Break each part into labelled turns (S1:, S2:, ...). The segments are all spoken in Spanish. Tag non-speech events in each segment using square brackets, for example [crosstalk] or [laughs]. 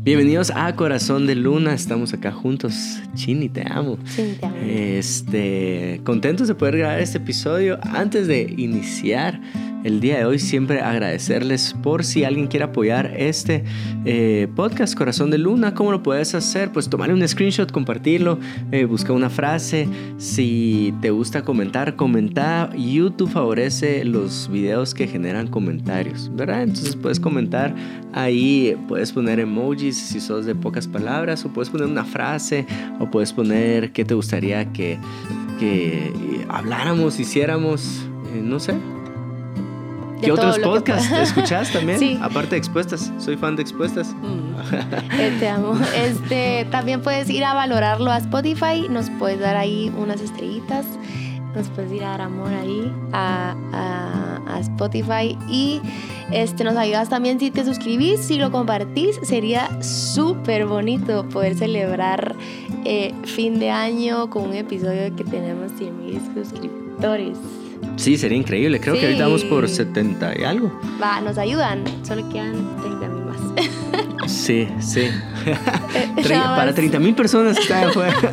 S1: Bienvenidos a Corazón de Luna, estamos acá juntos. Chini, te amo.
S2: Sí, te amo.
S1: Este, contentos de poder grabar este episodio. Antes de iniciar el día de hoy, siempre agradecerles por si alguien quiere apoyar este eh, podcast Corazón de Luna. ¿Cómo lo puedes hacer? Pues tomarle un screenshot, compartirlo, eh, busca una frase. Si te gusta comentar, comentar. YouTube favorece los videos que generan comentarios, ¿verdad? Entonces puedes comentar ahí, puedes poner emojis si sos de pocas palabras, o puedes poner una frase, o puedes poner qué te gustaría que, que habláramos, hiciéramos, eh, no sé.
S2: De
S1: ¿Qué otros podcasts escuchás también? [laughs]
S2: Sí.
S1: Aparte de Expuestas, soy fan de Expuestas.
S2: Mm, [laughs] eh, te amo. Este, también puedes ir a valorarlo a Spotify, nos puedes dar ahí unas estrellitas, nos puedes ir a dar amor ahí a, a- a Spotify y este, nos ayudas también si te suscribís, si lo compartís, sería súper bonito poder celebrar eh, fin de año con un episodio que tenemos 100 mil suscriptores.
S1: Sí, sería increíble. Creo que ahorita vamos por
S2: Sí.
S1: 70 y algo.
S2: Va, nos ayudan, solo quedan 30 mil más. [laughs]
S1: Sí, sí.
S2: Eh,
S1: para
S2: más.
S1: 30 mil personas que están afuera. [laughs]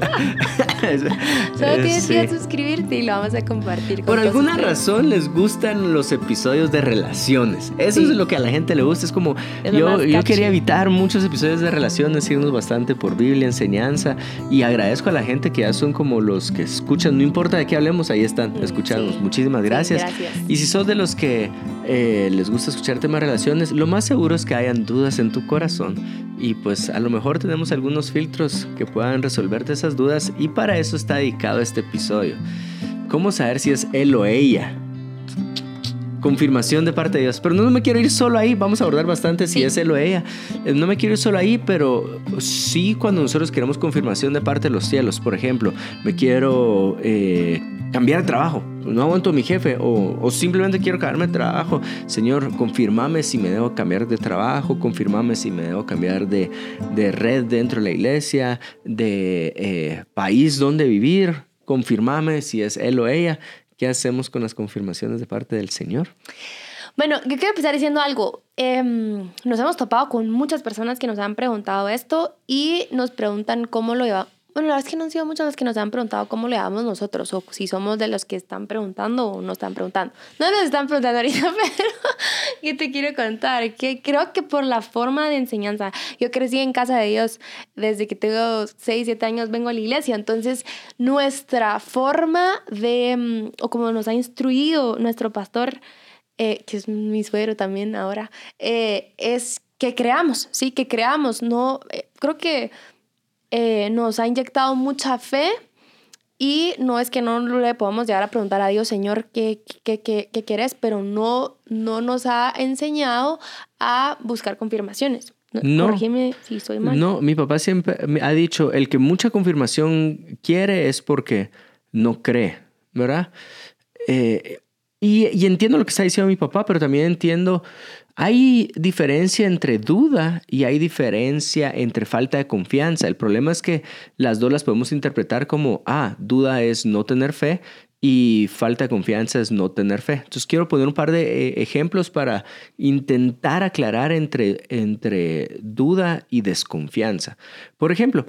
S2: Solo tienes
S1: Sí.
S2: que suscribirte y lo vamos a compartir. con
S1: Por alguna razón les gustan los episodios de relaciones. Eso
S2: Sí.
S1: es lo que a la gente le gusta. Es como
S2: Es
S1: yo, yo quería evitar muchos episodios de relaciones, irnos bastante por Biblia, enseñanza. Y agradezco a la gente que ya son como los que escuchan. No importa de qué hablemos, ahí están
S2: Mm,
S1: escuchando.
S2: sí.
S1: Muchísimas gracias.
S2: gracias.
S1: Y si sos de los que eh, les gusta escuchar temas relaciones, lo más seguro es que hayan dudas en tu corazón. Y pues a lo mejor tenemos algunos filtros que puedan resolverte esas dudas. Y para eso está dedicado este episodio. ¿Cómo saber si es él o ella? Confirmación de parte de Dios. Pero no me quiero ir solo ahí. Vamos a abordar bastante si
S2: Sí.
S1: es él o ella. Eh, No me quiero ir solo ahí, pero sí cuando nosotros queremos confirmación de parte de los cielos. Por ejemplo, me quiero eh, cambiar de trabajo. No aguanto a mi jefe. O, o simplemente quiero cambiarme de trabajo. Señor, confirmame si me debo cambiar de trabajo. Confirmame si me debo cambiar de, de red dentro de la iglesia. De eh, país donde vivir. Confirmame si es él o ella. ¿Qué hacemos con las confirmaciones de parte del Señor?
S2: Bueno, yo quiero empezar diciendo algo. Em, nos hemos topado con muchas personas que nos han preguntado esto y nos preguntan cómo lo llevamos. Bueno, la verdad es que no han sido muchas las que nos han preguntado cómo lo llevamos nosotros o si somos de los que están preguntando o no están preguntando. No nos están preguntando ahorita, [laughs] pero yo te quiero contar que creo que por la forma de enseñanza, yo crecí en casa de Dios desde que tengo 6, 7 años, vengo a la iglesia, entonces nuestra forma de, mm, o como nos ha instruido nuestro pastor, eh, que es mi suegro también ahora, eh, es que creamos, sí, que creamos. No, eh, creo que eh, nos ha inyectado mucha fe y no es que no le podamos llegar a preguntar a Dios, Señor, ¿qué, qué, qué, qué quieres? Pero no, no nos ha enseñado a buscar confirmaciones.
S1: No.
S2: Corrígeme si soy mal.
S1: No, mi papá siempre me ha dicho, el que mucha confirmación quiere es porque no cree, ¿verdad? Eh, y, y entiendo lo que está diciendo mi papá, pero también entiendo, hay diferencia entre duda y hay diferencia entre falta de confianza. El problema es que las dos las podemos interpretar como, ah, duda es no tener fe y falta de confianza es no tener fe. Entonces quiero poner un par de eh, ejemplos para intentar aclarar entre, entre duda y desconfianza. Por ejemplo,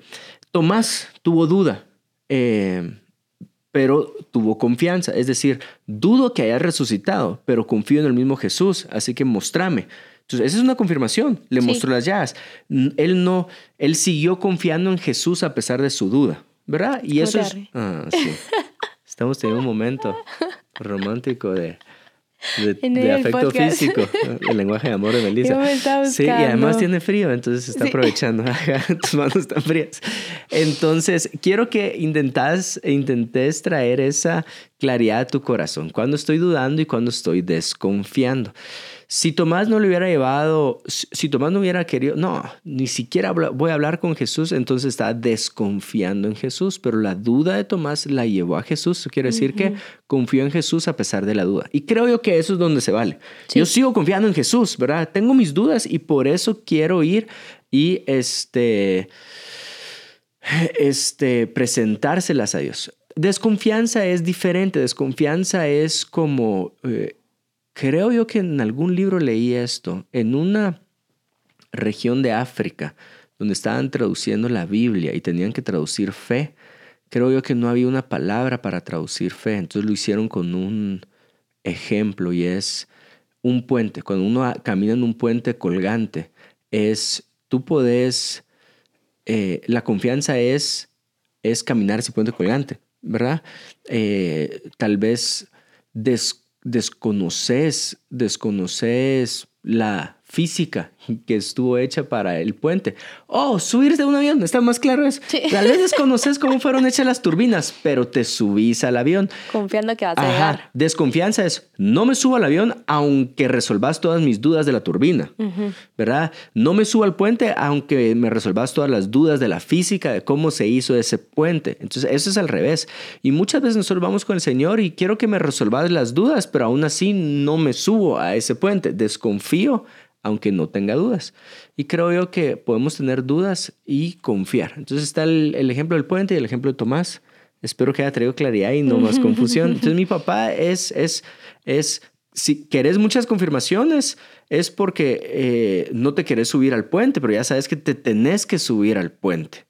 S1: Tomás tuvo duda, eh, pero tuvo confianza. Es decir, dudo que haya resucitado, pero confío en el mismo Jesús, así que mostrame. Entonces, esa es una confirmación. Le
S2: Sí.
S1: mostró las llaves. N- Él no, él siguió confiando en Jesús a pesar de su duda, ¿verdad? Y
S2: ¿Cómo
S1: eso es... Ah, sí. Estamos teniendo un momento romántico de, de,
S2: En
S1: de
S2: el
S1: afecto
S2: podcast.
S1: físico, el lenguaje de amor de Melissa.
S2: Me
S1: Sí, y además tiene frío, entonces está
S2: Sí.
S1: aprovechando. [laughs] Tus manos están frías. Entonces, quiero que intentas, intentes traer esa claridad a tu corazón. Cuando estoy dudando y cuando estoy desconfiando. Si Tomás no le hubiera llevado, si Tomás no hubiera querido, no, ni siquiera voy a hablar con Jesús, entonces está desconfiando en Jesús, pero la duda de Tomás la llevó a Jesús. Eso quiere decir que confió en Jesús a pesar de la duda. Y creo yo que eso es donde se vale.
S2: Sí.
S1: Yo sigo confiando en Jesús, ¿verdad? Tengo mis dudas y por eso quiero ir y este, este, presentárselas a Dios. Desconfianza es diferente. Desconfianza es como, eh, creo yo que en algún libro leí esto, en una región de África donde estaban traduciendo la Biblia y tenían que traducir fe, creo yo que no había una palabra para traducir fe. Entonces lo hicieron con un ejemplo y es un puente. Cuando uno camina en un puente colgante, es, tú puedes, eh, la confianza es, es caminar ese puente colgante, ¿verdad? Eh, tal vez desconoces, desconoces la física que estuvo hecha para el puente. Oh, subirse de un avión, está más claro eso. Tal vez desconoces cómo fueron hechas las turbinas, pero te subís al avión.
S2: Confiando que vas a llegar.
S1: Desconfianza es, no me subo al avión aunque resolvas todas mis dudas de la turbina, ¿verdad? No me subo al puente aunque me resolvas todas las dudas de la física, de cómo se hizo ese puente. Entonces, eso es al revés. Y muchas veces nosotros vamos con el Señor y quiero que me resolvas las dudas, pero aún así no me subo a ese puente. Desconfío aunque no tenga dudas. Y creo yo que podemos tener dudas y confiar. Entonces está el, ejemplo del puente y el ejemplo de Tomás. Espero que haya traído claridad y no más [laughs] confusión. Entonces mi papá es, es, es, si querés muchas confirmaciones, es porque eh, no te querés subir al puente, pero ya sabes que te tenés que subir al puente.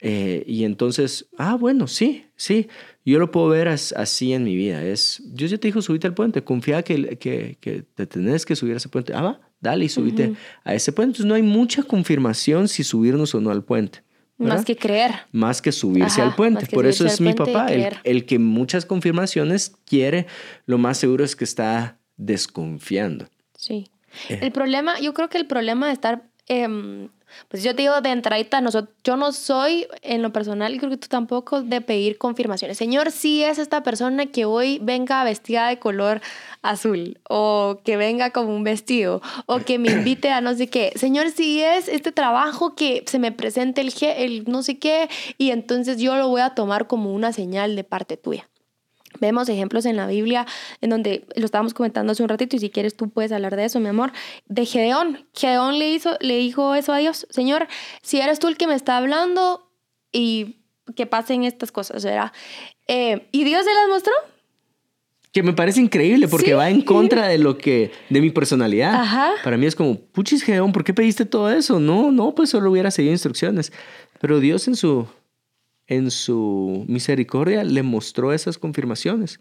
S1: Eh, y entonces, ah, bueno, sí, sí, yo lo puedo ver así en mi vida. Es, Dios ya te dijo, subite al puente, confía que, que, que te tenés que subir a ese puente. Ah, va, dale y subite a ese puente. Entonces no hay mucha confirmación si subirnos o no al puente.
S2: Más que creer.
S1: Más que subirse al puente. Por eso es mi papá, el, que muchas confirmaciones quiere, lo más seguro es que está desconfiando.
S2: Sí. Eh. El problema, yo creo que el problema de estar em, pues yo te digo de entradita, yo no soy en lo personal, creo que tú tampoco, de pedir confirmaciones. Señor, si es esta persona que hoy venga vestida de color azul, o que venga como un vestido, o que me invite a no sé qué. Señor, si es este trabajo que se me presente el, el no sé qué, y entonces yo lo voy a tomar como una señal de parte tuya. Vemos ejemplos en la Biblia en donde lo estábamos comentando hace un ratito y si quieres tú puedes hablar de eso, mi amor, de Gedeón. Gedeón le, hizo, le dijo eso a Dios, Señor, si eres tú el que me está hablando y que pasen estas cosas, ¿verdad? Eh, y Dios se las mostró.
S1: Que me parece increíble porque va en contra de lo que, de mi personalidad. Para mí es como, puchis Gedeón, ¿por qué pediste todo eso? No, no, pues solo hubiera seguido instrucciones. Pero Dios en su en su misericordia le mostró esas confirmaciones.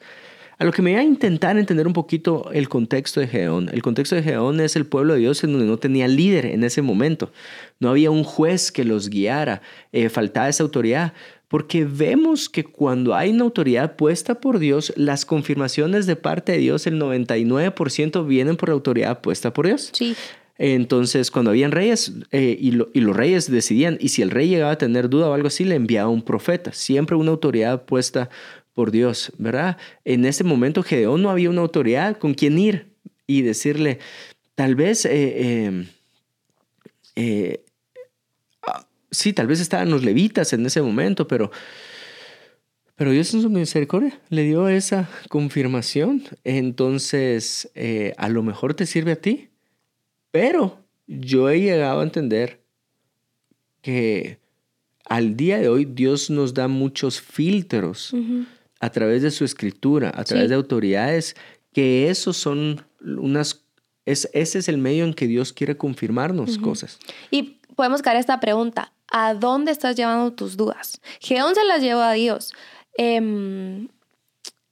S1: A lo que me voy a intentar entender un poquito el contexto de Geón. El contexto de Geón es el pueblo de Dios en donde no tenía líder en ese momento. No había un juez que los guiara. Eh, faltaba esa autoridad. Porque vemos que cuando hay una autoridad puesta por Dios, las confirmaciones de parte de Dios, el 99% vienen por la autoridad puesta por Dios.
S2: Sí.
S1: Entonces, cuando habían reyes eh, y, los reyes decidían, y si el rey llegaba a tener duda o algo así, le enviaba un profeta, siempre una autoridad puesta por Dios, ¿verdad? En ese momento Gedeón no había una autoridad con quien ir y decirle, tal vez, eh, eh, ah, sí, tal vez estaban los levitas en ese momento, pero... Pero Dios en su misericordia le dio esa confirmación. Entonces, a lo mejor te sirve a ti pero yo he llegado a entender que al día de hoy Dios nos da muchos filtros a través de su escritura, a través de autoridades, que esos son unas, es, ese es el medio en que Dios quiere confirmarnos cosas.
S2: Y podemos caer esta pregunta, ¿a dónde estás llevando tus dudas? Geón se las llevó a Dios. Em,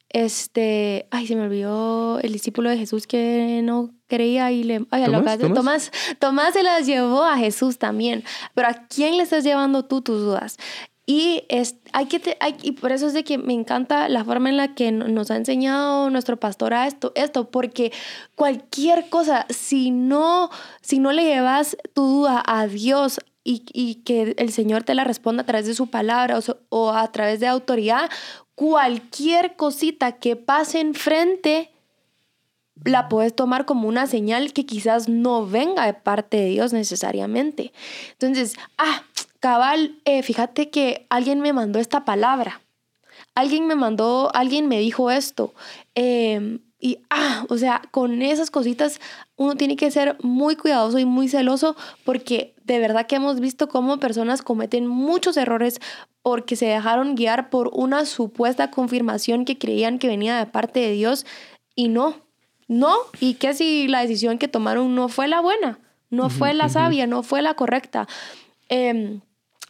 S2: este, ay, se me olvidó el discípulo de Jesús que no creía y le... Ay, ¿Tomás? ¿Tomás? Tomás, se las llevó a Jesús también. Pero ¿a quién le estás llevando tú tus dudas? Y, es, hay que hay, y por eso es de que me encanta la forma en la que nos ha enseñado nuestro pastor a esto, esto, porque cualquier cosa, si no, si no le llevas tu duda a Dios y, y que el Señor te la responda a través de su palabra o, o a través de autoridad, cualquier cosita que pase enfrente la puedes tomar como una señal que quizás no venga de parte de Dios necesariamente. Entonces, ah, cabal, eh, fíjate que alguien me mandó esta palabra. Alguien me mandó, alguien me dijo esto. Em, y, ah, o sea, con esas cositas uno tiene que ser muy cuidadoso y muy celoso porque de verdad que hemos visto cómo personas cometen muchos errores porque se dejaron guiar por una supuesta confirmación que creían que venía de parte de Dios y no, no, y que si la decisión que tomaron no fue la buena, no fue la sabia, no fue la correcta. Em,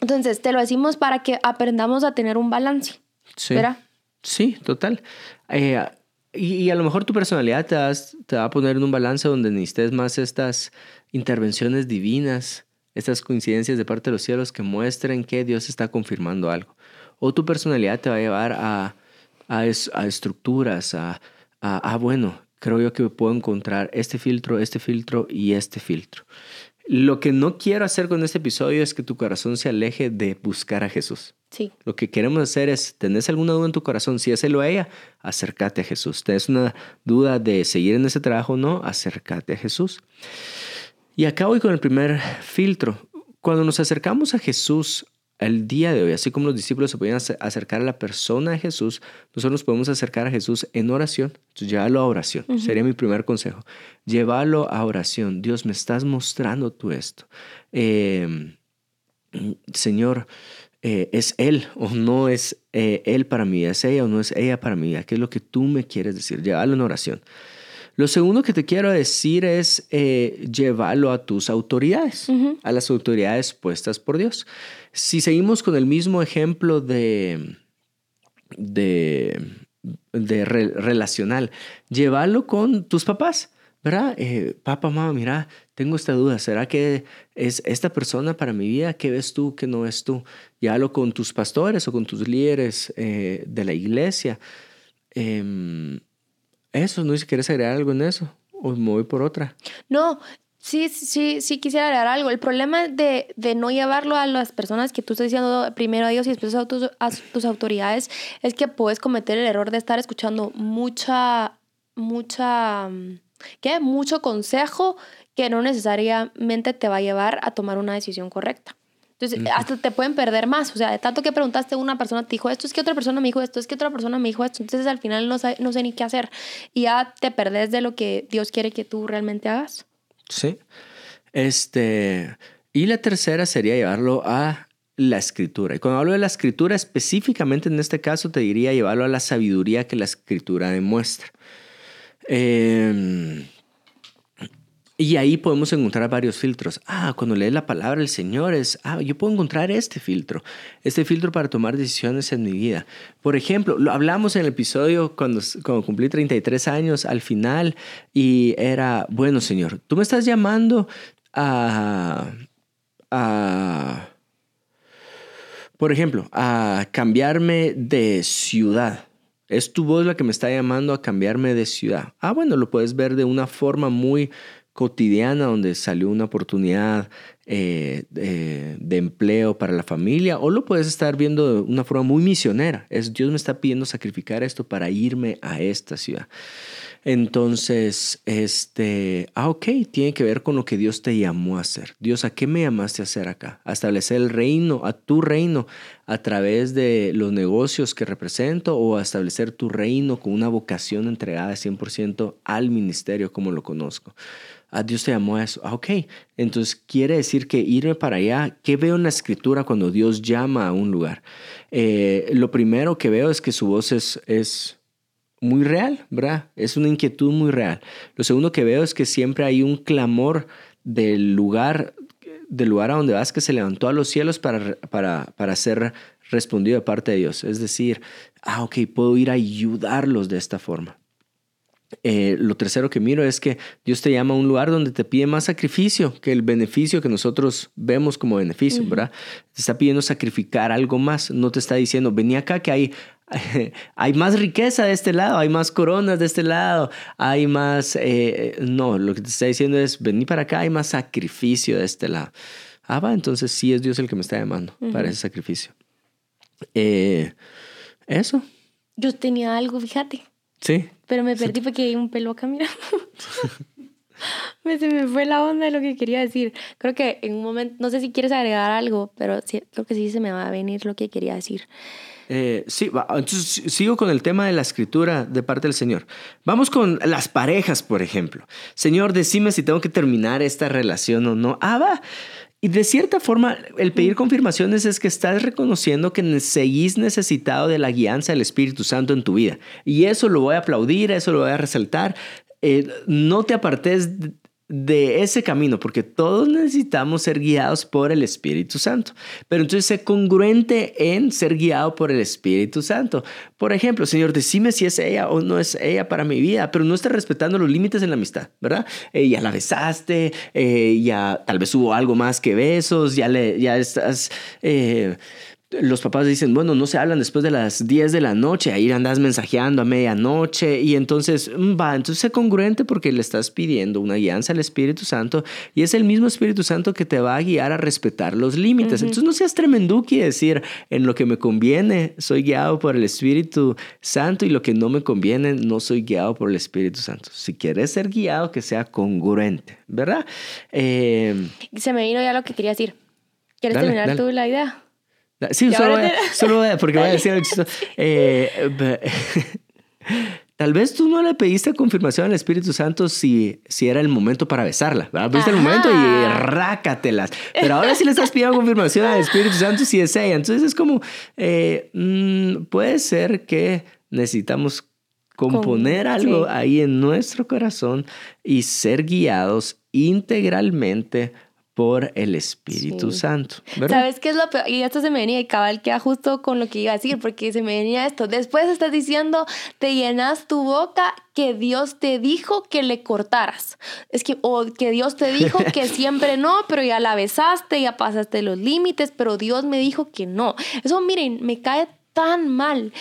S2: entonces, te lo decimos para que aprendamos a tener un balance.
S1: Sí.
S2: ¿Verdad?
S1: Sí, total. Eh, y, y a lo mejor tu personalidad te, vas- te va a poner en un balance donde necesites más estas intervenciones divinas, estas coincidencias de parte de los cielos que muestren que Dios está confirmando algo. O tu personalidad te va a llevar a, a, es- a estructuras, a, a, ah, bueno, creo yo que puedo encontrar este filtro, este filtro y este filtro. Lo que no quiero hacer con este episodio es que tu corazón se aleje de buscar a Jesús.
S2: Sí.
S1: Lo que queremos hacer es, ¿tenés alguna duda en tu corazón? Si es él o ella, acércate a Jesús. ¿Tenés una duda de seguir en ese trabajo o no? Acércate a Jesús. Y acá voy con el primer filtro. Cuando nos acercamos a Jesús el día de hoy, así como los discípulos se podían ace- acercar a la persona de Jesús, nosotros nos podemos acercar a Jesús en oración. Entonces, llévalo a oración. Sería mi primer consejo. Llévalo a oración. Dios, me estás mostrando tú esto. Eh, Señor, eh, ¿es Él o no es eh, Él para mí? ¿Es ella o no es ella para mí? ¿Qué es lo que tú me quieres decir? Llévalo en oración. Lo segundo que te quiero decir es eh, llevarlo a tus autoridades, a las autoridades puestas por Dios. Si seguimos con el mismo ejemplo de, de, de re- relacional, llévalo con tus papás. ¿Verdad? Eh, papá, mamá, mira, tengo esta duda. ¿Será que es esta persona para mi vida? ¿Qué ves tú? ¿Qué no ves tú? Llévalo con tus pastores o con tus líderes eh, de la iglesia. Em, eso, no sé si quieres agregar algo en eso. O me voy por otra.
S2: No, sí, sí, sí quisiera agregar algo. El problema de, de no llevarlo a las personas que tú estás diciendo primero a Dios y después a tus, a tus autoridades es que puedes cometer el error de estar escuchando mucha, mucha, ¿qué? Mucho consejo que no necesariamente te va a llevar a tomar una decisión correcta. Entonces, hasta te pueden perder más. O sea, de tanto que preguntaste, una persona te dijo esto, es que otra persona me dijo esto, es que otra persona me dijo esto. Entonces, al final no, sé- no sé ni qué hacer. Y ya te perdés de lo que Dios quiere que tú realmente hagas.
S1: Sí. Este, y la tercera sería llevarlo a la escritura. Y cuando hablo de la escritura, específicamente en este caso, te diría llevarlo a la sabiduría que la escritura demuestra. Eh, y ahí podemos encontrar varios filtros. Ah, cuando lees la palabra del Señor es, ah, yo puedo encontrar este filtro, este filtro para tomar decisiones en mi vida. Por ejemplo, lo hablamos en el episodio cuando, cuando cumplí 33 años al final y era, bueno, Señor, tú me estás llamando a, a por ejemplo, a cambiarme de ciudad. Es tu voz la que me está llamando a cambiarme de ciudad. Ah, bueno, lo puedes ver de una forma muy cotidiana donde salió una oportunidad eh, de, de empleo para la familia o lo puedes estar viendo de una forma muy misionera. Es Dios me está pidiendo sacrificar esto para irme a esta ciudad. Entonces, este, ah, ok, tiene que ver con lo que Dios te llamó a hacer. Dios, ¿a qué me llamaste a hacer acá? A establecer el reino, a tu reino, a través de los negocios que represento o a establecer tu reino con una vocación entregada 100% al ministerio como lo conozco. A Dios te llamó a eso. Ah, ok. Entonces quiere decir que irme para allá, ¿qué veo en la escritura cuando Dios llama a un lugar? Eh, lo primero que veo es que su voz es, es muy real, ¿verdad? Es una inquietud muy real. Lo segundo que veo es que siempre hay un clamor del lugar, del lugar a donde vas que se levantó a los cielos para, para, para ser respondido de parte de Dios. Es decir, ah, ok, puedo ir a ayudarlos de esta forma. Eh, lo tercero que miro es que Dios te llama a un lugar donde te pide más sacrificio que el beneficio que nosotros vemos como beneficio, ¿verdad? Te está pidiendo sacrificar algo más. No te está diciendo, vení acá que hay, [laughs] hay más riqueza de este lado, hay más coronas de este lado, hay más... eh, no, lo que te está diciendo es, vení para acá, hay más sacrificio de este lado. Ah, va, entonces sí es Dios el que me está llamando para ese sacrificio. Eh, eso,
S2: Yo tenía algo, fíjate,
S1: sí.
S2: pero me perdí porque hay un pelo acá, mira. se me fue la onda de lo que quería decir. Creo que en un momento, no sé si quieres agregar algo, pero sí, creo que sí se me va a venir lo que quería decir.
S1: Eh, sí, entonces sigo con el tema de la escritura de parte del Señor. Vamos con las parejas, por ejemplo. Señor, decime si tengo que terminar esta relación o no. Ah, va. Y de cierta forma, el pedir confirmaciones es que estás reconociendo que seguís necesitado de la guianza del Espíritu Santo en tu vida. Y eso lo voy a aplaudir, eso lo voy a resaltar. Eh, no te apartes de ese camino, porque todos necesitamos ser guiados por el Espíritu Santo. Pero entonces sé congruente en ser guiado por el Espíritu Santo. Por ejemplo, Señor, decime si es ella o no es ella para mi vida, pero no estás respetando los límites en la amistad, ¿verdad? Eh, ya la besaste, eh, ya tal vez hubo algo más que besos, ya, le, ya estás... Eh, los papás dicen, bueno, no se hablan después de las 10 de la noche, ahí andas mensajeando a medianoche y entonces mm, va, entonces sé congruente porque le estás pidiendo una guianza al Espíritu Santo y es el mismo Espíritu Santo que te va a guiar a respetar los límites. Entonces no seas tremenduki decir, en lo que me conviene soy guiado por el Espíritu Santo y lo que no me conviene no soy guiado por el Espíritu Santo. Si quieres ser guiado, que sea congruente, ¿verdad?
S2: Eh, se me vino ya lo que quería decir. ¿Quieres terminar tú la idea?
S1: Sí, solo voy, solo porque voy a decir algo [laughs] eh, [laughs] Tal vez tú no le pediste confirmación al Espíritu Santo si, si era el momento para besarla. Viste el momento y rácatelas. Pero ahora sí le estás pidiendo confirmación al Espíritu Santo si es ella. Entonces es como, eh, mm, puede ser que necesitamos componer algo ahí en nuestro corazón y ser guiados integralmente por el Espíritu Santo.
S2: ¿Sabes qué es lo peor? Y esto se me venía y cabal queda justo con lo que iba a decir, porque se me venía esto. Después estás diciendo, te llenas tu boca que Dios te dijo que le cortaras. Es que, o que Dios te dijo [laughs] que siempre no, pero ya la besaste, ya pasaste los límites, pero Dios me dijo que no. Eso, miren, me cae tan mal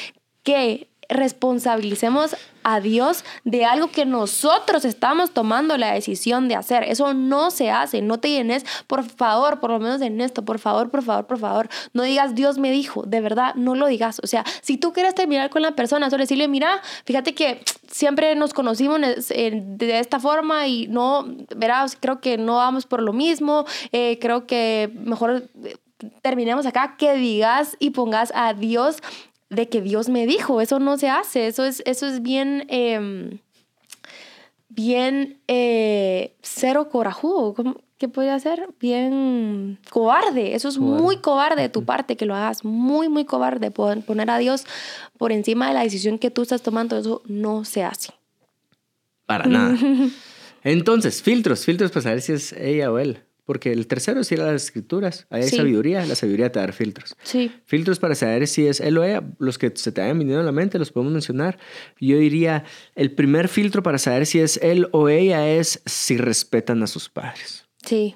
S2: que responsabilicemos a Dios de algo que nosotros estamos tomando la decisión de hacer. Eso no se hace, no te llenes, por favor, por lo menos en esto, por favor, por favor, por favor, no digas Dios me dijo, de verdad, no lo digas. O sea, si tú quieres terminar con la persona, solo decirle, mira, fíjate que siempre nos conocimos de esta forma y no, verás, creo que no vamos por lo mismo, eh, creo que mejor eh, terminemos acá, que digas y pongas a Dios de que Dios me dijo, eso no se hace, eso es, eso es bien, em, bien eh, cero corajudo, ¿qué puede hacer? Bien cobarde, eso es muy cobarde de tu parte que lo hagas, muy, muy cobarde, poner a Dios por encima de la decisión que tú estás tomando, eso no se hace.
S1: Para nada. [laughs] Entonces, filtros, filtros para saber si es ella o él. Porque el tercero es ir a las escrituras. Ahí hay sabiduría, la sabiduría te da filtros.
S2: Sí.
S1: Filtros para saber si es él o ella, los que se te hayan venido a la mente, los podemos mencionar. Yo diría, el primer filtro para saber si es él o ella es si respetan a sus padres.
S2: Sí.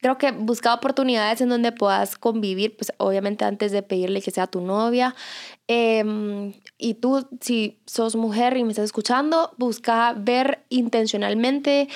S2: Creo que busca oportunidades en donde puedas convivir, pues obviamente antes de pedirle que sea tu novia. Em, y tú, si sos mujer y me estás escuchando, busca ver intencionalmente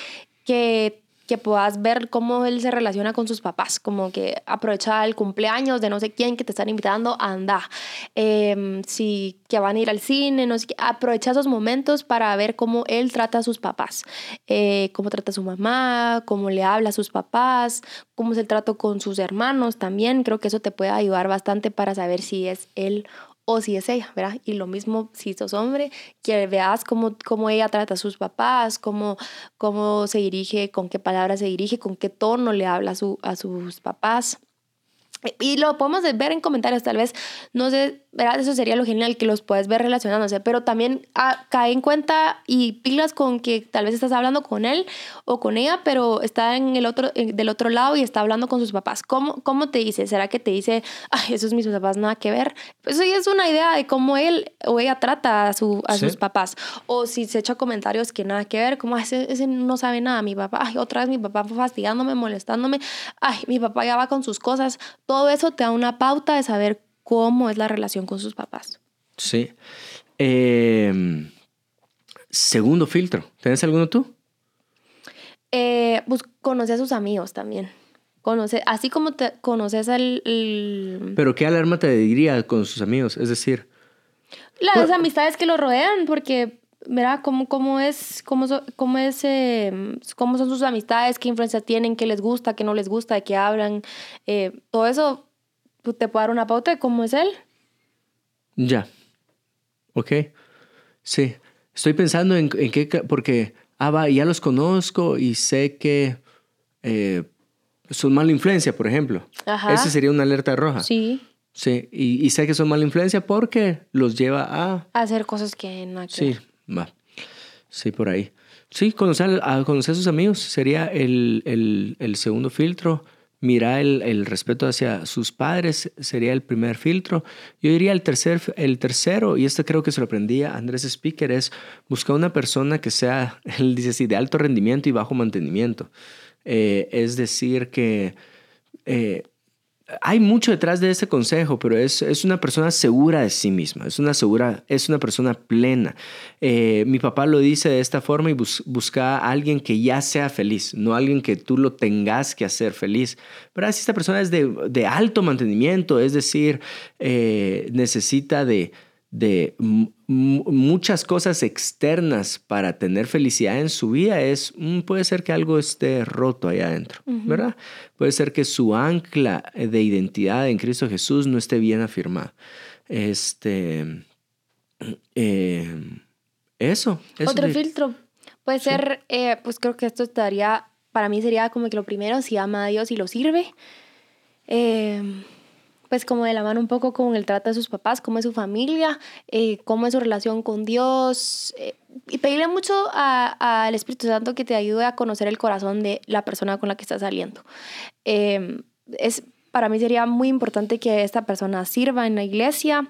S2: que que puedas ver cómo él se relaciona con sus papás, como que aprovecha el cumpleaños de no sé quién que te están invitando, anda, eh, si que van a ir al cine, no sé qué, aprovecha esos momentos para ver cómo él trata a sus papás, eh, cómo trata a su mamá, cómo le habla a sus papás, cómo es el trato con sus hermanos también, creo que eso te puede ayudar bastante para saber si es él o si es ella, ¿verdad? Y lo mismo si sos hombre, que veas cómo, cómo ella trata a sus papás, cómo, cómo se dirige, con qué palabras se dirige, con qué tono le habla a, a sus papás. Y lo podemos ver en comentarios, tal vez, no sé, ¿verdad? Eso sería lo genial, que los puedes ver relacionándose, pero también ah, cae en cuenta y pilas con que tal vez estás hablando con él o con ella, pero está en el otro, del otro lado y está hablando con sus papás. ¿Cómo, ¿Cómo te dice? ¿Será que te dice, ay, esos mis papás nada que ver? Pues eso es una idea de cómo él o ella trata a, su, a sus papás. O si se echa comentarios que nada que ver, como ese, ese no sabe nada, mi papá, ay, otra vez mi papá fastidiándome, molestándome, ay, mi papá ya va con sus cosas todo eso te da una pauta de saber cómo es la relación con sus papás.
S1: Sí. Em, segundo filtro. ¿Tienes alguno tú?
S2: Eh, pues conoce a sus amigos también. Conoce, así como te conoces al...
S1: Pero ¿qué alarma te diría con sus amigos? Es decir...
S2: Las amistades que lo rodean, porque mira cómo, cómo es, cómo, cómo es, em, cómo son sus amistades, qué influencia tienen, qué les gusta, qué no les gusta, de qué hablan. Eh, todo eso pues, te puede dar una pauta de cómo es él.
S1: Ya. Ok. Sí. Estoy pensando en, en qué, porque, ah, va, ya los conozco y sé que eh, son mala influencia, por ejemplo. Ajá. Esa sería una alerta roja.
S2: Sí.
S1: Sí, y, y, sé que son mala influencia porque los lleva a...
S2: a hacer cosas que no
S1: Sí, Va. Sí, por ahí. Sí, conocer a, conocer a sus amigos sería el, el, el segundo filtro. Mira el, el, respeto hacia sus padres sería el primer filtro. Yo diría el, tercer, el tercero, y este creo que se lo aprendí a Andrés Speaker, es buscar una persona que sea, [laughs] él dice así, de alto rendimiento y bajo mantenimiento. Eh, es decir, que eh, hay mucho detrás de ese consejo, pero es, es, una persona segura de sí misma, es una, segura, es una persona plena. Eh, mi papá lo dice de esta forma y busca a alguien que ya sea feliz, no alguien que tú lo tengas que hacer feliz. Pero si esta persona es de, de alto mantenimiento, es decir, eh, necesita de de muchas cosas externas para tener felicidad en su vida es, mm, puede ser que algo esté roto ahí adentro, ¿verdad? Puede ser que su ancla de identidad en Cristo Jesús no esté bien afirmada. Este, eh, eso,
S2: Otro filtro puede ser, eh, pues creo que esto estaría, para mí sería como que lo primero, si ama a Dios y lo sirve. Eh, pues como de la mano un poco con el trato de sus papás, cómo es su familia, eh, cómo es su relación con Dios. Eh, y pedirle mucho al Espíritu Santo que te ayude a conocer el corazón de la persona con la que estás saliendo. Em, es, para mí sería muy importante que esta persona sirva en la iglesia.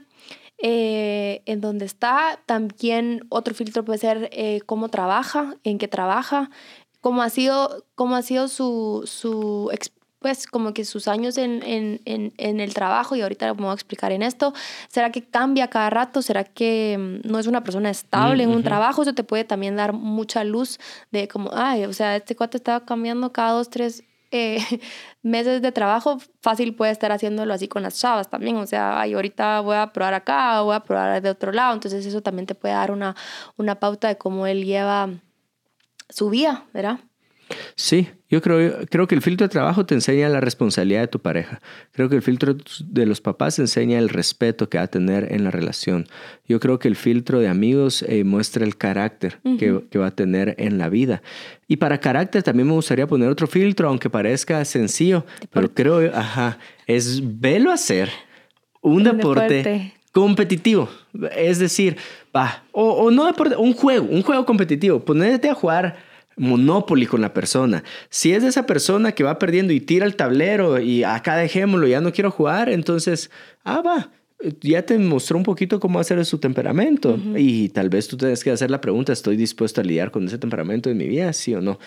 S2: Eh, en donde está, también otro filtro puede ser cómo trabaja, en qué trabaja, cómo ha sido, cómo ha sido su, su, pues como que sus años en, en, en, en, el trabajo, y ahorita lo voy a explicar en esto, ¿será que cambia cada rato? ¿Será que mm, no es una persona estable en un trabajo? Eso te puede también dar mucha luz de como, ay, o sea, este cuate estaba cambiando cada dos, tres eh, [laughs] meses de trabajo, fácil puede estar haciéndolo así con las chavas también, o sea, ay, ahorita voy a probar acá, voy a probar de otro lado, entonces eso también te puede dar una, una pauta de cómo él lleva su vida, ¿verdad?
S1: Sí, yo creo, creo que el filtro de trabajo te enseña la responsabilidad de tu pareja. Creo que el filtro de los papás enseña el respeto que va a tener en la relación. Yo creo que el filtro de amigos eh, muestra el carácter que, que, va a tener en la vida. Y para carácter también me gustaría poner otro filtro, aunque parezca sencillo, pero creo, ajá, es velo hacer un, deporte, competitivo. Es decir, va, o, o no deporte, un juego, un juego competitivo. Ponerte a jugar Monopoly con la persona. Si es de esa persona que va perdiendo y tira el tablero y acá dejémoslo, ya no quiero jugar, entonces, ah, va, ya te mostró un poquito cómo hacer su temperamento y tal vez tú tienes que hacer la pregunta, ¿estoy dispuesto a lidiar con ese temperamento en mi vida? Sí o no.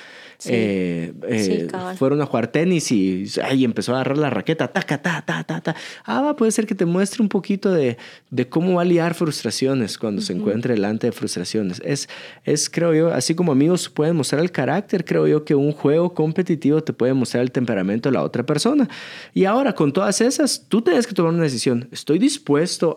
S1: Eh, eh, fueron a jugar tenis y ay, empezó a agarrar la raqueta, ta, ta, ta, ta, ta. Ah, puede ser que te muestre un poquito de, de cómo va a lidiar frustraciones cuando se encuentre delante de frustraciones. Es, es, creo yo, así como amigos pueden mostrar el carácter, creo yo que un juego competitivo te puede mostrar el temperamento de la otra persona. Y ahora, con todas esas, tú tienes que tomar una decisión. ¿Estoy dispuesto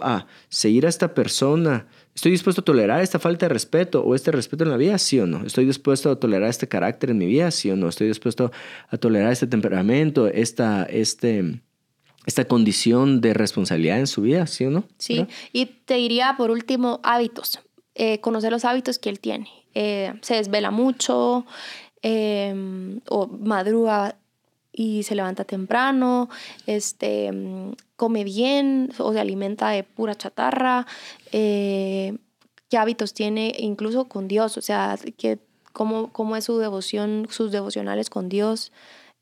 S1: a seguir a esta persona? ¿Estoy dispuesto a tolerar esta falta de respeto o este respeto en la vida? Sí o no. ¿Estoy dispuesto a tolerar este carácter en mi vida? Sí o no. ¿Estoy dispuesto a tolerar este temperamento, esta, este, esta condición de responsabilidad en su vida? ¿Sí o no?
S2: Sí. Y te diría por último hábitos. Eh, conocer los hábitos que él tiene. Eh, se desvela mucho eh, o madruga y se levanta temprano, este, come bien o se alimenta de pura chatarra, eh, qué hábitos tiene incluso con Dios, o sea, que, cómo, cómo es su devoción, sus devocionales con Dios.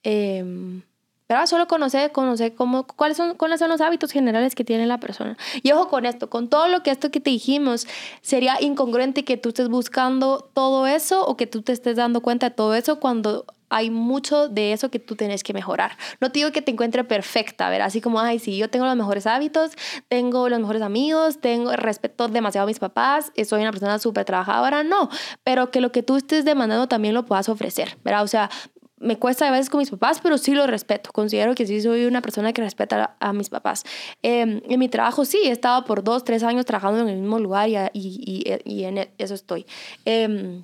S2: Eh, pero solo conocer, conocer cómo, cuáles, son, cuáles son los hábitos generales que tiene la persona. Y ojo con esto, con todo lo que esto que te dijimos, sería incongruente que tú estés buscando todo eso o que tú te estés dando cuenta de todo eso cuando hay mucho de eso que tú tienes que mejorar. No te digo que te encuentre perfecta, ver, así como, ay, sí, yo tengo los mejores hábitos, tengo los mejores amigos, tengo respeto demasiado a mis papás, soy una persona súper trabajadora, no, pero que lo que tú estés demandando también lo puedas ofrecer, ¿verdad? O sea, me cuesta a veces con mis papás, pero sí lo respeto. Considero que sí soy una persona que respeta a, mis papás. Em, en mi trabajo sí, he estado por dos, tres años trabajando en el mismo lugar y, y, y, en e, eso estoy. Eh,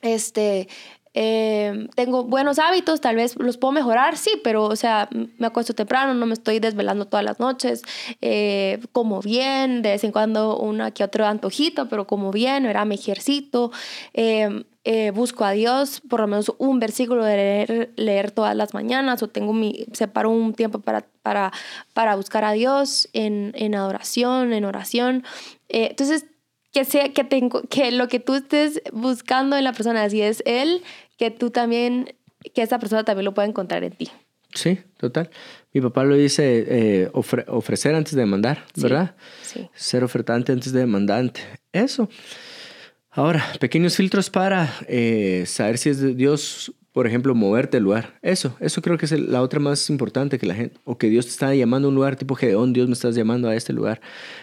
S2: este, eh, tengo buenos hábitos, tal vez los puedo mejorar, sí, pero o sea, me acuesto temprano, no me estoy desvelando todas las noches, eh, como bien, de vez en cuando una que otro antojito, pero como bien, era me ejercito, eh, busco a Dios, por lo menos un versículo de leer, todas las mañanas, o tengo mi, separo un tiempo para, para, para buscar a Dios en, en adoración, en oración. entonces, que sea que tengo que lo que tú estés buscando en la persona, si es él, que tú también, que esa persona también lo pueda encontrar en ti.
S1: Sí, total. Mi papá lo dice eh, ofrecer antes de demandar, ¿verdad? Sí. Ser ofertante antes de demandante. Eso. Ahora, pequeños filtros para eh, saber si es de Dios, por ejemplo, moverte del lugar. Eso, eso creo que es la otra más importante que la gente, o que Dios te está llamando a un lugar tipo Gedeón, Dios me estás llamando a este lugar.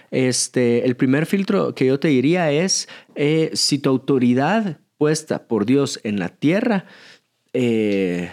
S1: Este, el primer filtro que yo te diría es eh, si tu autoridad puesta por Dios en la tierra, eh,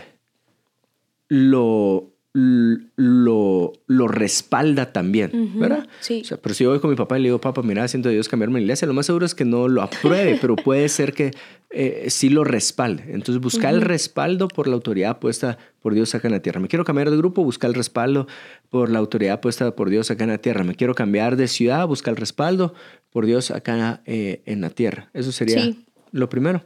S1: lo, lo, lo respalda también, ¿verdad?
S2: Sí.
S1: O sea, pero si yo voy con mi papá y le digo, papá, mira, siento Dios cambiarme la iglesia, lo más seguro es que no lo apruebe, [laughs] pero puede ser que eh, sí lo respalde. Entonces, buscar el respaldo por la autoridad puesta por Dios acá en la tierra. Me quiero cambiar de grupo, buscar el respaldo por la autoridad puesta por Dios acá en la tierra. Me quiero cambiar de ciudad, buscar el respaldo por Dios acá eh, en la tierra. Eso sería lo primero.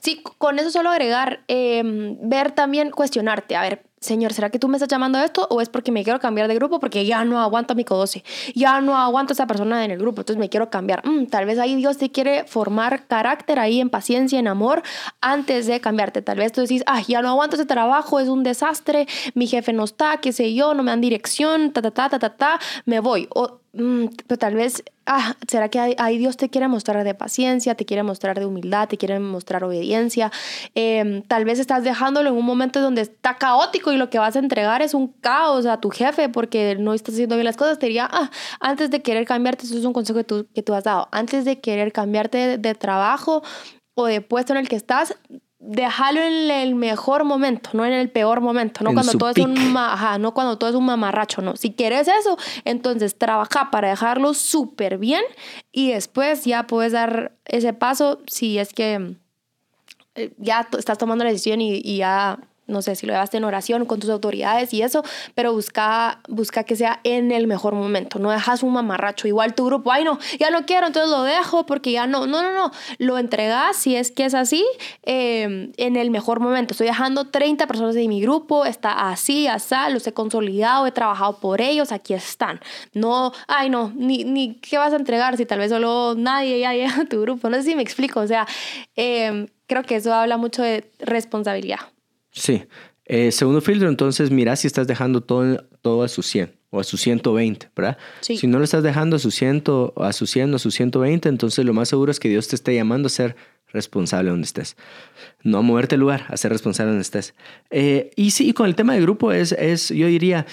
S2: Sí, con eso solo agregar, em, ver también, cuestionarte, a ver, Señor, ¿será que tú me estás llamando a esto o es porque me quiero cambiar de grupo porque ya no aguanto a mi codoce, ya no aguanto a esa persona en el grupo, entonces me quiero cambiar? Mm, tal vez ahí Dios te quiere formar carácter ahí en paciencia, en amor, antes de cambiarte. Tal vez tú decís, ay, ya no aguanto ese trabajo, es un desastre, mi jefe no está, qué sé yo, no me dan dirección, ta, ta, ta, ta, ta, ta, me voy. O Mm, pero tal vez, ah, ¿será que ahí, Dios te quiere mostrar de paciencia, te quiere mostrar de humildad, te quiere mostrar obediencia? Em, tal vez estás dejándolo en un momento donde está caótico y lo que vas a entregar es un caos a tu jefe porque no estás haciendo bien las cosas. Te diría, ah, antes de querer cambiarte, eso es un consejo que tú, que tú has dado, antes de querer cambiarte de trabajo o de puesto en el que estás, déjalo en el mejor momento, no en el peor momento, no cuando todo es un no cuando todo es un mamarracho, no. Si quieres eso, entonces trabaja para dejarlo súper bien y después ya puedes dar ese paso si es que eh, ya estás tomando la decisión y, y ya no sé si lo llevaste en oración con tus autoridades y eso, pero busca, busca que sea en el mejor momento. No dejas un mamarracho. Igual tu grupo, ay no, ya no quiero, entonces lo dejo porque ya no. No, no, no. Lo entregas si es que es así em, en el mejor momento. Estoy dejando 30 personas de mi grupo, está así, así, los he consolidado, he trabajado por ellos, aquí están. No, ay no, ni, ni qué vas a entregar si tal vez solo nadie ya llega a tu grupo. No sé si me explico. O sea, em, creo que eso habla mucho de responsabilidad.
S1: Sí. Eh, segundo filtro, entonces mira si estás dejando todo, todo a su 100 o a su 120, ¿verdad? Si no lo estás dejando a su 100, a su 100 o a su 120, entonces lo más seguro es que Dios te esté llamando a ser responsable donde estés. No a moverte el lugar, a ser responsable donde estés. Eh, y sí, con el tema de grupo es, es yo diría,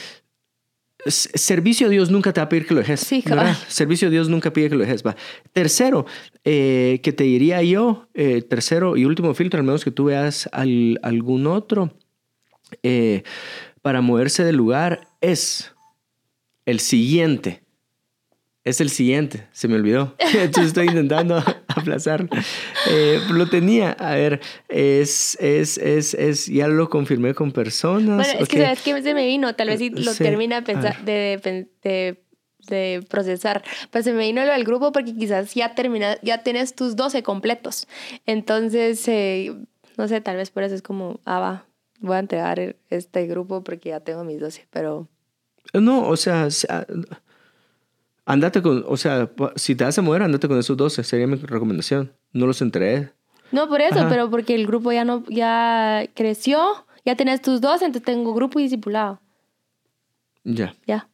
S1: servicio a Dios nunca te va a pedir que lo dejes. Sí, Servicio a Dios nunca pide que lo dejes. Va. Tercero, eh, que te diría yo, eh, tercero y último filtro, al menos que tú veas algún otro, eh, para moverse del lugar, es el siguiente es el siguiente, se me olvidó. [laughs] Entonces estoy intentando aplazar. Eh, lo tenía, a ver, es, es, es, es, ya lo confirmé con personas.
S2: Bueno, es que sabes que se me vino, tal vez si lo termina de, de, de, procesar. Pues se me vino lo del grupo porque quizás ya termina, ya tienes tus 12 completos. Entonces, eh, no sé, tal vez por eso es como, ah, va, voy a entregar este grupo porque ya tengo mis 12, pero...
S1: No, o sea Andate con, o sea, si te vas a mover, andate con esos 12, sería mi recomendación. No los entregué.
S2: No, por eso, pero porque el grupo ya no, ya creció, ya tienes tus dos, entonces tengo grupo y discipulado.
S1: Ya.
S2: Ya.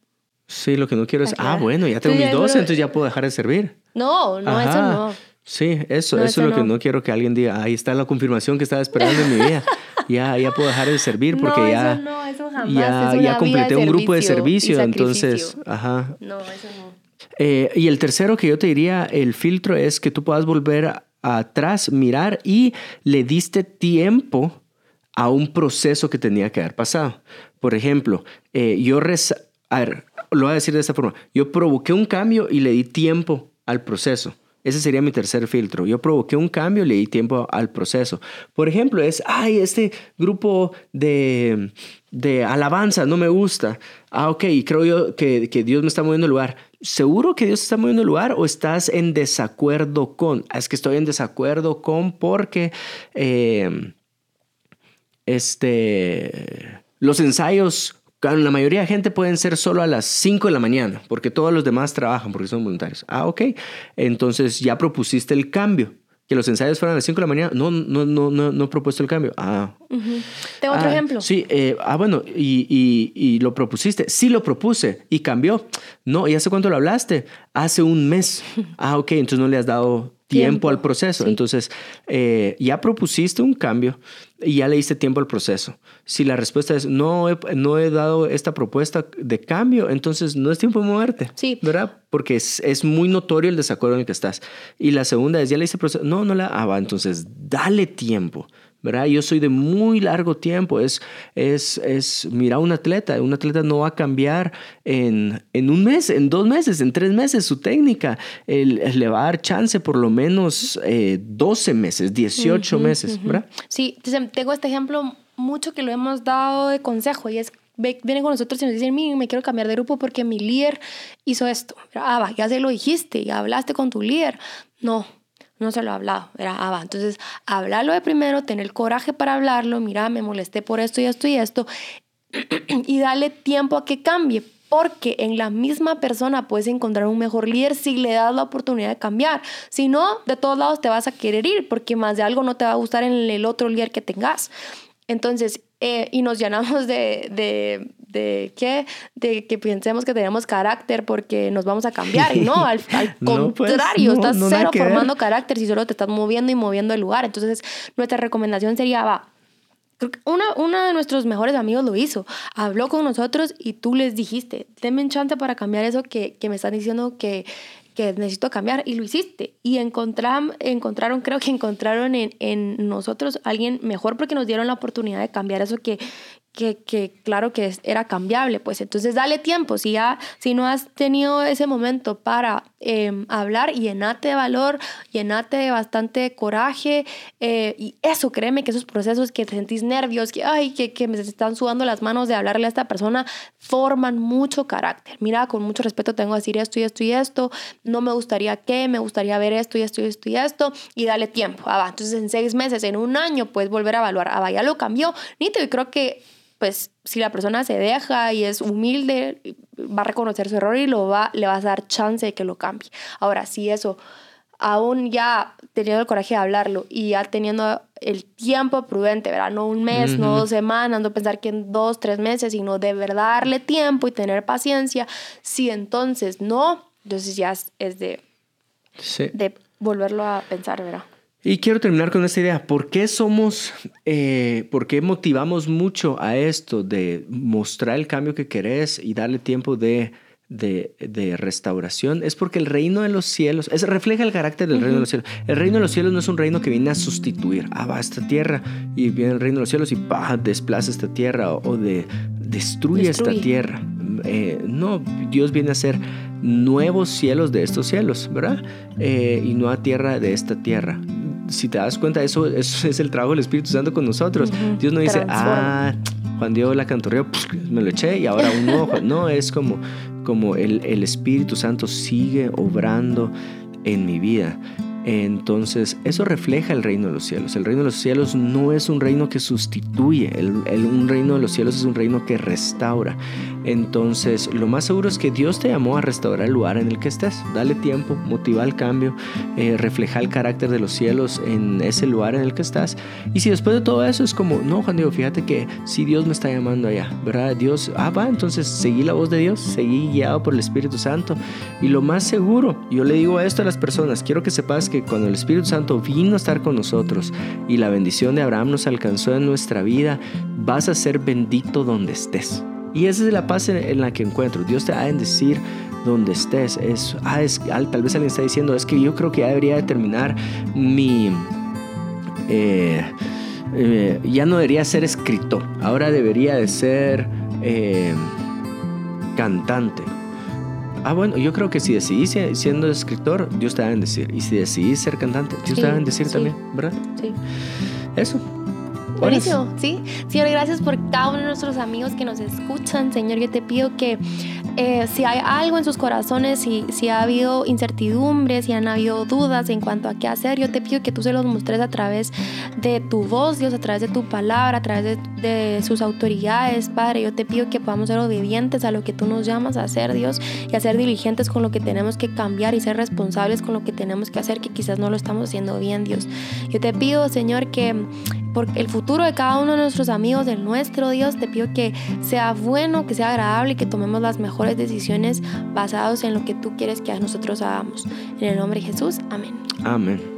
S1: Sí, lo que no quiero es, ah, bueno, ya tengo mis 12, entonces ya puedo dejar de servir.
S2: No, no, eso no.
S1: Sí, eso, eso, es lo que no quiero que alguien diga, ahí está la confirmación que estaba esperando en mi vida. [laughs] Ya, ya puedo dejar de servir porque
S2: no,
S1: ya,
S2: eso no, eso jamás.
S1: ya, ya completé un grupo de servicio, entonces, ajá.
S2: No, eso no.
S1: Eh, y el tercero que yo te diría, el filtro es que tú puedas volver atrás, mirar y le diste tiempo a un proceso que tenía que haber pasado. Por ejemplo, eh, yo, a lo voy a decir de esta forma, yo provoqué un cambio y le di tiempo al proceso. Ese sería mi tercer filtro. Yo provoqué un cambio, le di tiempo al proceso. Por ejemplo, es, ay, este grupo de, de alabanza no me gusta. Ah, ok, creo yo que, que Dios me está moviendo el lugar. ¿Seguro que Dios está moviendo el lugar o estás en desacuerdo con? Es que estoy en desacuerdo con porque eh, este, los ensayos la mayoría de gente pueden ser solo a las 5 de la mañana, porque todos los demás trabajan, porque son voluntarios. Ah, ok. Entonces ya propusiste el cambio. Que los ensayos fueran a las 5 de la mañana. No, no, no, no, no he propuesto el cambio. Ah.
S2: Tengo otro
S1: Ah,
S2: ejemplo.
S1: Sí, eh, ah, bueno, y, y, y lo propusiste. Sí, lo propuse y cambió. No, ¿y hace cuánto lo hablaste? Hace un mes. Ah, ok, entonces no le has dado tiempo, al proceso.
S2: sí.
S1: Entonces, eh, ya propusiste un cambio y ya le diste tiempo al proceso. Si la respuesta es no he, no he dado esta propuesta de cambio, entonces no es tiempo de moverte.
S2: Sí.
S1: ¿Verdad? Porque es, es muy notorio el desacuerdo en el que estás. Y la segunda es, ya le hice proceso. No, no la. Ah, va, entonces dale tiempo. ¿Verdad? Yo soy de muy largo tiempo. Es, es, es, mira, un atleta, un atleta no va a cambiar en, en un mes, en dos meses, en tres meses su técnica. El- el le va a dar chance por lo menos eh, 12 meses, 18 meses, ¿verdad?
S2: Sí, tengo este ejemplo mucho que lo hemos dado de consejo y es, vienen con nosotros y nos dicen, "Mi, me quiero cambiar de grupo porque mi líder hizo esto. Ah, va, ya se lo dijiste, ya hablaste con tu líder. No, no se lo he hablado. Era, va. Entonces, hablarlo de primero, tener el coraje para hablarlo, mira, me molesté por esto y esto y esto, [clears throat] y darle tiempo a que cambie. Porque en la misma persona puedes encontrar un mejor líder si le das la oportunidad de cambiar. Si no, de todos lados te vas a querer ir porque más de algo no te va a gustar en el otro líder que tengas. Entonces, eh, y nos llenamos de, de, de, ¿qué? De que pensemos que tenemos carácter porque nos vamos a cambiar. Y no, [laughs] al, al
S1: No, pues,
S2: contrario,
S1: no,
S2: estás
S1: no, nada
S2: cero formando carácter si solo te estás moviendo y moviendo el lugar. Entonces, nuestra recomendación sería, va, Creo que una, una de nuestros mejores amigos lo hizo. Habló con nosotros y tú les dijiste, denme un chance para cambiar eso que, que me están diciendo que, que necesito cambiar. Y lo hiciste. Y encontram, encontraron, creo que encontraron en, en nosotros alguien mejor porque nos dieron la oportunidad de cambiar eso que, que, que claro que era cambiable. Pues entonces dale tiempo. Si, ya, si no has tenido ese momento para eh, hablar, llenate de valor, llenate de bastante coraje. eh, y eso, créeme que esos procesos que te sentís nervios, que, ay, que, que me están sudando las manos de hablarle a esta persona, forman mucho carácter. Mira, con mucho respeto tengo que decir esto y esto y esto. No me gustaría que, me gustaría ver esto y esto y esto y esto. Y dale tiempo. Ah, va. Entonces en seis meses, en un año, puedes volver a evaluar. Ah, va, ya lo cambió. Nítido. Y creo que pues si la persona se deja y es humilde, va a reconocer su error y lo va, le vas a dar chance de que lo cambie. Ahora, si eso, aún ya teniendo el coraje de hablarlo y ya teniendo el tiempo prudente, ¿verdad? No un mes, no dos semanas, no pensar que en dos, tres meses, sino de verdad darle tiempo y tener paciencia. Si entonces no, entonces ya es, es de,
S1: Sí.
S2: de volverlo a pensar, ¿verdad?
S1: Y quiero terminar con esta idea. ¿Por qué somos, eh, por qué motivamos mucho a esto de mostrar el cambio que querés y darle tiempo de, de, de restauración? Es porque el reino de los cielos, es, refleja el carácter del reino de los cielos. El reino de los cielos no es un reino que viene a sustituir. Ah, va a esta tierra y viene el reino de los cielos y pa, desplaza esta tierra o, o de, destruye, esta tierra. Eh, no, Dios viene a hacer nuevos cielos de estos cielos, ¿verdad? Eh, y nueva tierra de esta tierra. Si te das cuenta, eso, eso es el trabajo del Espíritu Santo con nosotros. Dios no dice, ah, Juan Diego la cantorreó, me lo eché y ahora un. Juan". No, es como, como el, el Espíritu Santo sigue obrando en mi vida. Entonces, eso refleja el reino de los cielos. El reino de los cielos no es un reino que sustituye, el, un reino de los cielos es un reino que restaura. Entonces, lo más seguro es que Dios te llamó a restaurar el lugar en el que estés. Dale tiempo, motiva el cambio, eh, refleja el carácter de los cielos en ese lugar en el que estás. Y si después de todo eso es como, no, Juan Diego, fíjate que si Dios me está llamando allá, ¿verdad? Dios, ah, va, entonces seguí la voz de Dios, seguí guiado por el Espíritu Santo. Y lo más seguro, yo le digo esto a las personas, quiero que sepas que cuando el Espíritu Santo vino a estar con nosotros y la bendición de Abraham nos alcanzó en nuestra vida, vas a ser bendito donde estés. Y esa es la paz en, la que encuentro. Dios te ha de decir donde estés. Es, ah, es, al- tal vez alguien está diciendo, es que yo creo que ya debería de terminar mi... eh, eh, ya no debería ser escritor, ahora debería de ser eh, cantante. Ah, bueno, yo creo que si decidís si- siendo escritor, Dios te va a bendecir. Y si decidís ser cantante, Dios
S2: Sí,
S1: te va a bendecir
S2: sí.
S1: también, ¿verdad?
S2: Sí.
S1: Eso.
S2: Buenísimo, sí. Señor, gracias por cada uno de nuestros amigos que nos escuchan. Señor, yo te pido que eh, si hay algo en sus corazones, si, si ha habido incertidumbres, si han habido dudas en cuanto a qué hacer, yo te pido que tú se los muestres a través de tu voz, Dios, a través de tu palabra, a través de, de sus autoridades, Padre. Yo te pido que podamos ser obedientes a lo que tú nos llamas a hacer, Dios, y a ser diligentes con lo que tenemos que cambiar y ser responsables con lo que tenemos que hacer, que quizás no lo estamos haciendo bien, Dios. Yo te pido, Señor, que por el futuro de cada uno de nuestros amigos, del nuestro Dios, te pido que sea bueno, que sea agradable y que tomemos las mejores decisiones basadas en lo que tú quieres que nosotros hagamos. En el nombre de Jesús, amén.
S1: Amén.